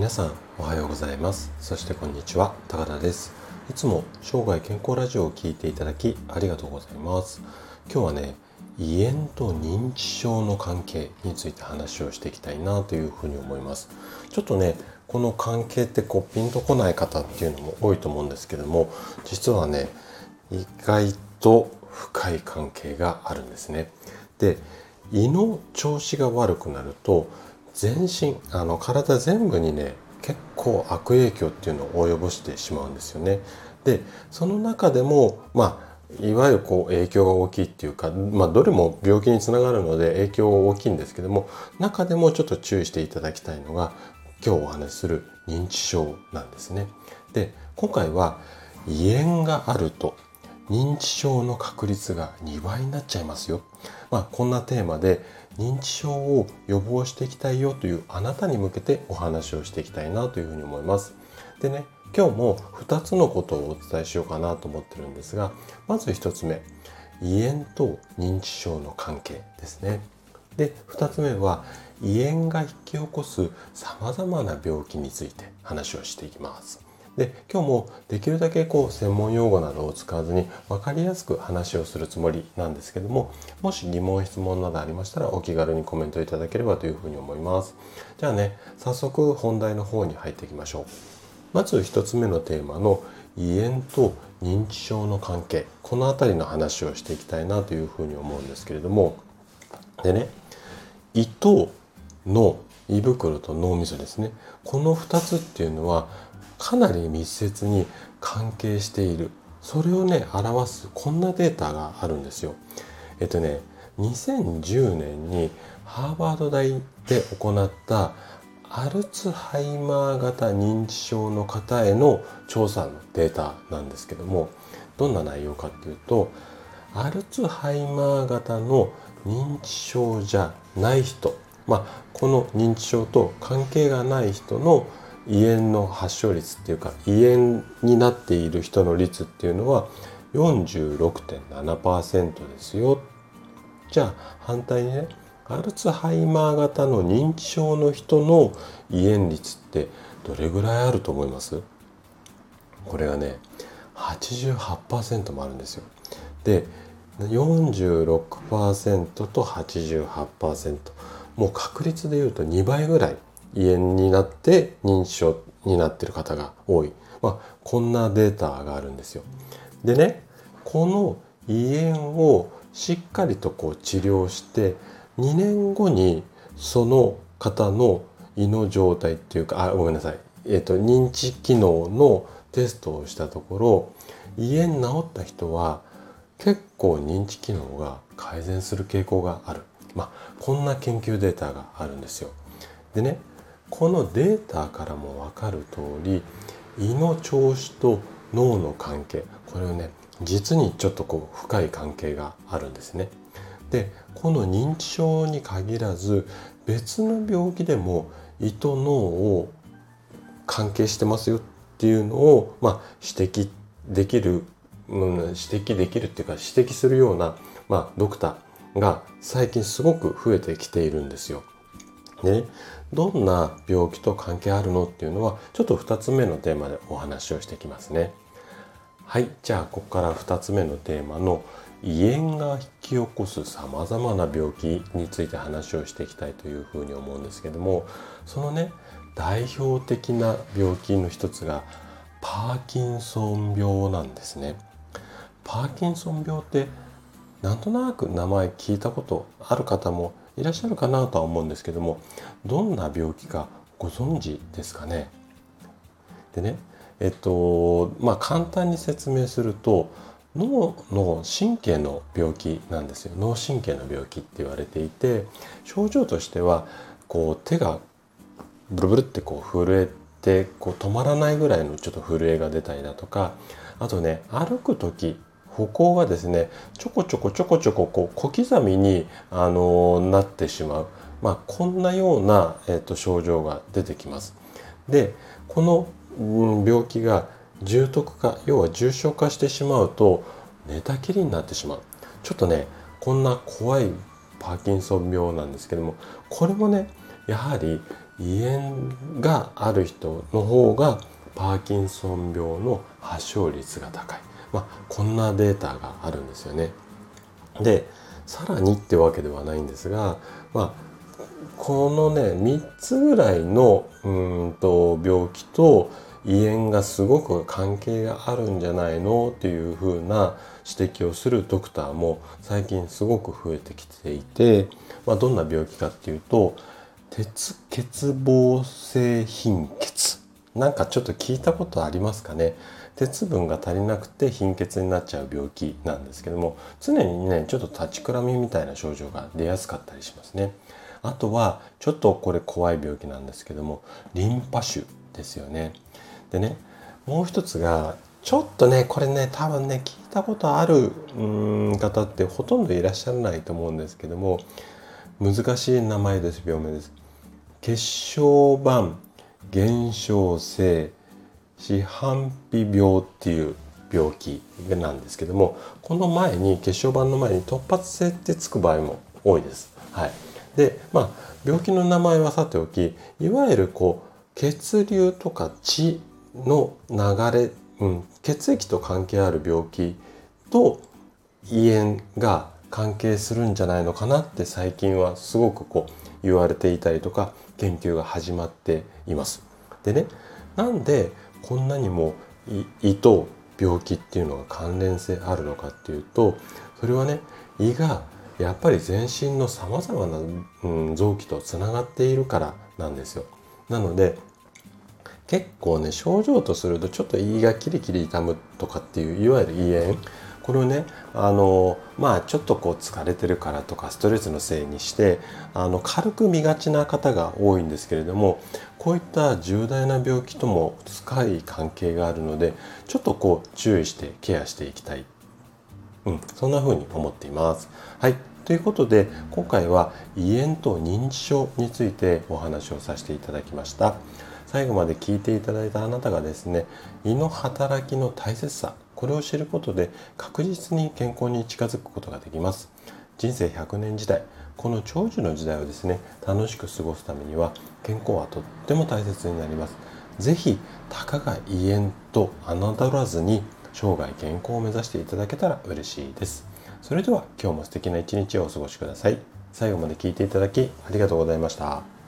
皆さんおはようございます。そしてこんにちは。高田です。いつも生涯健康ラジオを聞いていただきありがとうございます。今日はね胃炎と認知症の関係について話をしていきたいなというふうに思います。ちょっとねこの関係ってこうピンとこない方っていうのも多いと思うんですけども実はね意外と深い関係があるんですね。で胃の調子が悪くなると全身あの体全部にね結構悪影響っていうのを及ぼしてしまうんですよね。でその中でもまあいわゆるこう影響が大きいっていうか、まあ、どれも病気につながるので影響が大きいんですけども中でもちょっと注意していただきたいのが今日お話しする認知症なんですね。で今回は胃炎があると認知症の確率が2倍になっちゃいますよ。まあ、こんなテーマで認知症を予防していきたいよというあなたに向けてお話をしていきたいなというふうに思います。でね、今日も2つのことをお伝えしようかなと思ってるんですが、まず1つ目、胃炎と認知症の関係ですね。で、2つ目は胃炎が引き起こす様々な病気について話をしていきます。で今日もできるだけこう専門用語などを使わずに分かりやすく話をするつもりなんですけどももし疑問質問などありましたらお気軽にコメントいただければというふうに思います。じゃあね早速本題の方に入っていきましょう。まず1つ目のテーマの胃炎と認知症の関係。この辺りの話をしていきたいなというふうに思うんですけれども。でね胃と脳胃袋と脳みそですね。この2つっていうのはかなり密接に関係しているそれをね表すこんなデータがあるんですよ。えっとね2010年にハーバード大で行ったアルツハイマー型認知症の方への調査のデータなんですけどもどんな内容かっていうとアルツハイマー型の認知症じゃない人まあこの認知症と関係がない人の胃炎の発症率っていうか胃炎になっている人の率っていうのは46.7%ですよ。じゃあ反対にねアルツハイマー型の認知症の人の胃炎率ってどれぐらいあると思います？これがね88%もあるんですよ。で46%と88%もう確率で言うと2倍ぐらい胃炎になって認知症になってる方が多い、まあ、こんなデータがあるんですよ。でねこの胃炎をしっかりとこう治療して2年後にその方の胃の状態っていうかあごめんなさい、えーと、認知機能のテストをしたところ胃炎治った人は結構認知機能が改善する傾向がある、まあ、こんな研究データがあるんですよ。でねこのデータからも分かる通り胃の調子と脳の関係これをね実にちょっとこう深い関係があるんですね。でこの認知症に限らず別の病気でも胃と脳を関係してますよっていうのを、まあ、指摘できる、うん、指摘できるっていうか指摘するような、まあ、ドクターが最近すごく増えてきているんですよ。ね、どんな病気と関係あるのっていうのはちょっと2つ目のテーマでお話をしてきますね。はいじゃあここから2つ目のテーマの胃炎が引き起こすさまざまな病気について話をしていきたいというふうに思うんですけどもそのね代表的な病気の一つがパーキンソン病なんですね。パーキンソン病ってなんとなく名前聞いたことある方もいらっしゃるかなとは思うんですけどもどんな病気かご存知ですかね？でねえっとまあ簡単に説明すると脳の神経の病気なんですよ。脳神経の病気って言われていて症状としてはこう手がブルブルってこう震えてこう止まらないぐらいのちょっと震えが出たりだとかあとね歩く時歩行がですねちょこちょこちょこちょここう小刻みに、あのなってしまう、まあ、こんなような、えーと、症状が出てきます。でこの、うん、病気が重篤化要は重症化してしまうと寝たきりになってしまう。ちょっとねこんな怖いパーキンソン病なんですけどもこれもねやはり胃炎がある人の方がパーキンソン病の発症率が高い、まあ、こんなデータがあるんですよね。でさらにってわけではないんですが、まあ、このね3つぐらいのうんと病気と胃炎がすごく関係があるんじゃないのっていうふうな指摘をするドクターも最近すごく増えてきていて、まあ、どんな病気かっていうと鉄欠乏性貧血なんかちょっと聞いたことありますかね？鉄分が足りなくて貧血になっちゃう病気なんですけども常にねちょっと立ちくらみみたいな症状が出やすかったりしますね。あとはちょっとこれ怖い病気なんですけどもリンパ腫ですよね。でねもう一つがちょっとねこれね多分ね聞いたことあるうん方ってほとんどいらっしゃらないと思うんですけども難しい名前です病名です。血小板減少性四半皮病っていう病気なんですけどもこの前に血小板の前に突発性ってつく場合も多いです。はい、でまあ病気の名前はさておきいわゆるこう血流とか血の流れ、うん、血液と関係ある病気と胃炎が関係するんじゃないのかなって最近はすごくこう言われていたりとか研究が始まっています。でねなんでこんなにも胃と病気っていうのが関連性あるのかっていうとそれはね胃がやっぱり全身のさまざまな、うん、臓器とつながっているからなんですよ。なので結構ね症状とするとちょっと胃がキリキリ痛むとかっていういわゆる胃炎これをねあのまあちょっとこう疲れてるからとかストレスのせいにしてあの軽く見がちな方が多いんですけれどもこういった重大な病気とも深い関係があるのでちょっとこう注意してケアしていきたい、うん、そんな風に思っています。はいということで今回は胃炎と認知症についてお話をさせていただきました。最後まで聞いていただいたあなたがですね胃の働きの大切さこれを知ることで確実に健康に近づくことができます人生100年時代この長寿の時代をですね楽しく過ごすためには健康はとっても大切になります。是非たかが胃炎と侮らずに生涯健康を目指していただけたら嬉しいです。それでは今日も素敵な一日をお過ごしください。最後まで聞いていただきありがとうございました。